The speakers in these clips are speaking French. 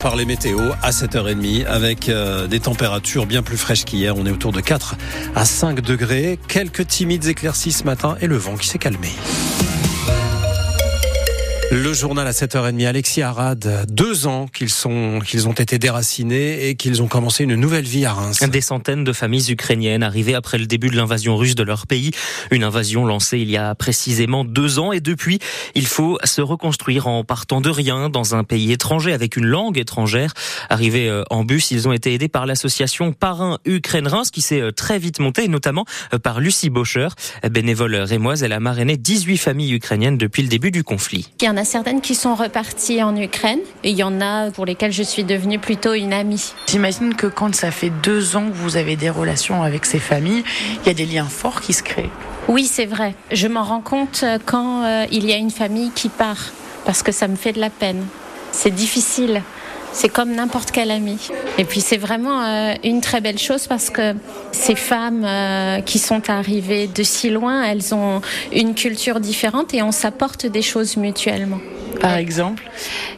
Par les météos à 7h30 avec euh, des températures bien plus fraîches qu'hier. On est autour de 4 à 5 degrés. Quelques timides éclaircies ce matin et le vent qui s'est calmé. Le journal à 7h30, Alexis Arad, deux ans qu'ils sont, qu'ils ont été déracinés et qu'ils ont commencé une nouvelle vie à Reims. Des centaines de familles ukrainiennes arrivées après le début de l'invasion russe de leur pays. Une invasion lancée il y a précisément deux ans et depuis, il faut se reconstruire en partant de rien dans un pays étranger avec une langue étrangère. Arrivés euh, en bus, ils ont été aidés par l'association Parrain Ukraine-Reims qui s'est euh, très vite montée, notamment euh, par Lucie Bocher, bénévole rémoise. Elle a marrainé 18 familles ukrainiennes depuis le début du conflit a certaines qui sont reparties en Ukraine et il y en a pour lesquelles je suis devenue plutôt une amie. J'imagine que quand ça fait deux ans que vous avez des relations avec ces familles, il y a des liens forts qui se créent. Oui, c'est vrai. Je m'en rends compte quand euh, il y a une famille qui part parce que ça me fait de la peine. C'est difficile. C'est comme n'importe quel ami. Et puis c'est vraiment euh, une très belle chose parce que ces femmes euh, qui sont arrivées de si loin, elles ont une culture différente et on s'apporte des choses mutuellement. Par exemple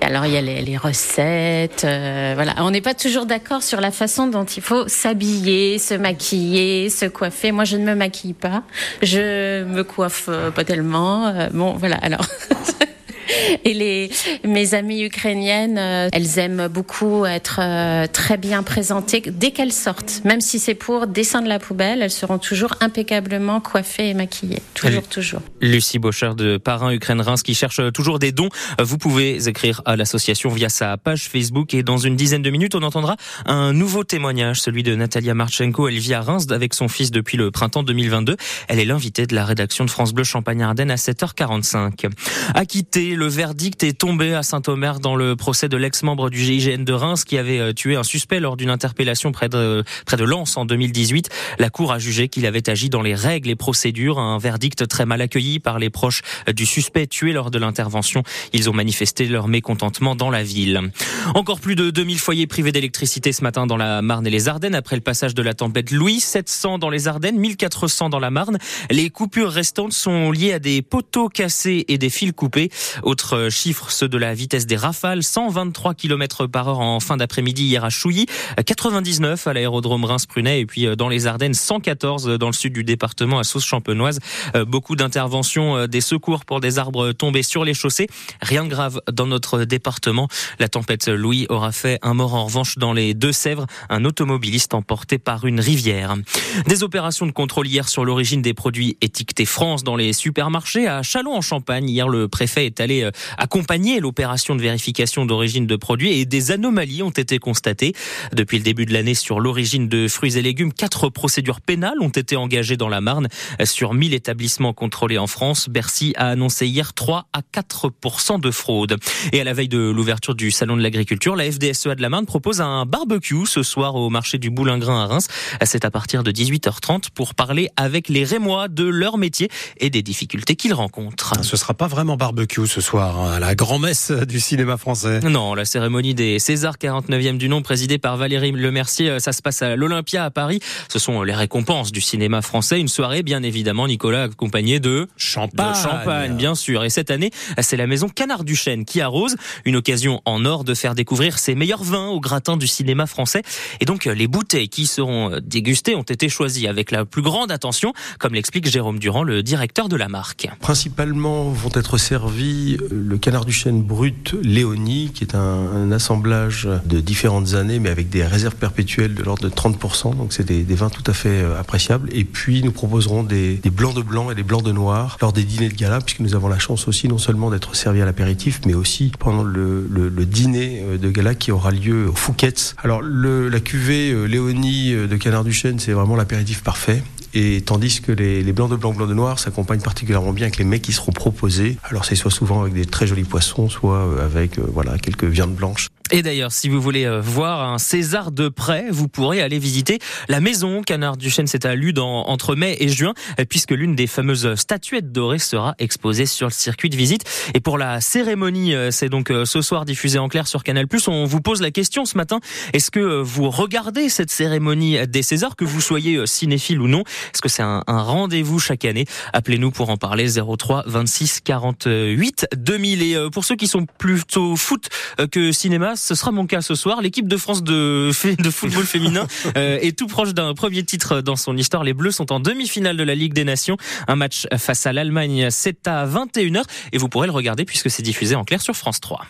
Alors il y a les, recettes, euh, voilà. On n'est pas toujours d'accord sur la façon dont il faut s'habiller, se maquiller, se coiffer. Moi, je ne me maquille pas, je me coiffe pas tellement. bon, voilà. Alors. Et les, mes amies ukrainiennes, euh, elles aiment beaucoup être euh, très bien présentées dès qu'elles sortent. Même si c'est pour dessin de la poubelle, elles seront toujours impeccablement coiffées et maquillées. Toujours, toujours. Lucie Bocher de Parrain Ukraine Reims qui cherche toujours des dons. Vous pouvez écrire à l'association via sa page Facebook et dans une dizaine de minutes, on entendra un nouveau témoignage, celui de Natalia Marchenko. Elle vit à Reims avec son fils depuis le printemps 2022. Elle est l'invitée de la rédaction de France Bleu Champagne-Ardenne à 7h45. Acquitté, le verdict est tombé à Saint-Omer dans le procès de l'ex-membre du GIGN de Reims qui avait euh, tué un suspect lors d'une interpellation près de, près de Lens en 2018. La Cour a jugé qu'il avait agi dans les règles et procédures. Un verdict très mal accueilli par les proches du suspect tué lors de l'intervention. Ils ont manifesté leur mécontentement dans la ville. Encore plus de 2000 foyers privés d'électricité ce matin dans la Marne et les Ardennes après le passage de la tempête Louis. 700 dans les Ardennes, 1400 dans la Marne. Les coupures restantes sont liées à des poteaux cassés et des fils coupés. Autres chiffres, ceux de la vitesse des rafales, 123 km par heure en fin d'après-midi hier à Chouilly, 99 à l'aérodrome Reims-Prunet et puis euh, dans les Ardennes, 114 dans le sud du département à Sauce-Champenoise. Euh, beaucoup d'interventions euh, des secours pour des arbres tombés sur les chaussées. Rien de grave dans notre département. La tempête Louis aura fait un mort en revanche dans les Deux-Sèvres, un automobiliste emporté par une rivière. Des opérations de contrôle hier sur l'origine des produits étiquetés France dans les supermarchés à Chalon en Champagne. Hier, le préfet est allé euh, accompagner l'opération de vérification d'origine de produits et des anomalies ont été constatées. Depuis le début de l'année sur l'origine de fruits et légumes, quatre procédures pénales ont été engagées dans la Marne. Sur 1000 établissements contrôlés en France, Bercy a annoncé hier 3 à 4 de fraude. Et à la veille de l'ouverture du salon de l'agriculture, la FDSEA de la Marne propose un barbecue ce soir au marché du Boulingrin à Reims. C'est à partir de 18h30 pour parler avec les Rémois de leur métier et des difficultés qu'ils rencontrent. Ce sera pas vraiment barbecue ce soir, hein, la grand-messe du cinéma français. Non, la cérémonie des Césars 49e du nom présidée par Valérie Lemercier, euh, ça se passe à l'Olympia à Paris. Ce sont les récompenses du cinéma français. Une soirée, bien évidemment, Nicolas, accompagné de champagne. De champagne, bien sûr. Et cette année, c'est la maison Canard du Chêne qui arrose. Une occasion en or de faire découvrir ses meilleurs vins au gratin du cinéma français. Et donc, les bouteilles qui seront dégustées ont été choisies avec la plus grande attention, comme l'explique Jérôme Durand, le directeur de la marque. Principalement vont être le canard du chêne brut Léonie, qui est un, assemblage de différentes années, mais avec des réserves perpétuelles de l'ordre de 30%. Donc c'est des, vins tout à fait euh, appréciables. Et puis nous proposerons des, blancs de blanc et des blancs de noir lors des dîners de gala, puisque nous avons la chance aussi non seulement d'être servis à l'apéritif, mais aussi pendant le, dîner euh, de gala qui aura lieu au Fouquet's. Alors la cuvée euh, Léonie de canard du chêne, c'est vraiment l'apéritif parfait et tandis que les, blancs de blanc, blancs de noir s'accompagnent particulièrement bien avec les mets qui seront proposés. Alors c'est soit souvent avec des très jolis poissons, soit euh, avec euh, voilà quelques viandes blanches. Et d'ailleurs, si vous voulez euh, voir un César de près, vous pourrez aller visiter la maison Canard du Chêne. C'est à Lude entre mai et juin, puisque l'une des fameuses statuettes dorées sera exposée sur le circuit de visite. Et pour la cérémonie, c'est donc ce soir diffusé en clair sur Canal+. On vous pose la question ce matin est-ce que vous regardez cette cérémonie des Césars, que vous soyez cinéphile ou non? Est-ce que c'est un, rendez-vous chaque année? Appelez-nous pour en parler 03 26 48 2000. Et euh, pour ceux qui sont plutôt foot euh, que cinéma, ce sera mon cas ce soir. L'équipe de France de, de football féminin euh, est tout proche d'un premier titre dans son histoire. Les Bleus sont en demi-finale de la Ligue des Nations. Un match face à l'Allemagne, c'est à 21h et vous pourrez le regarder puisque c'est diffusé en clair sur France 3.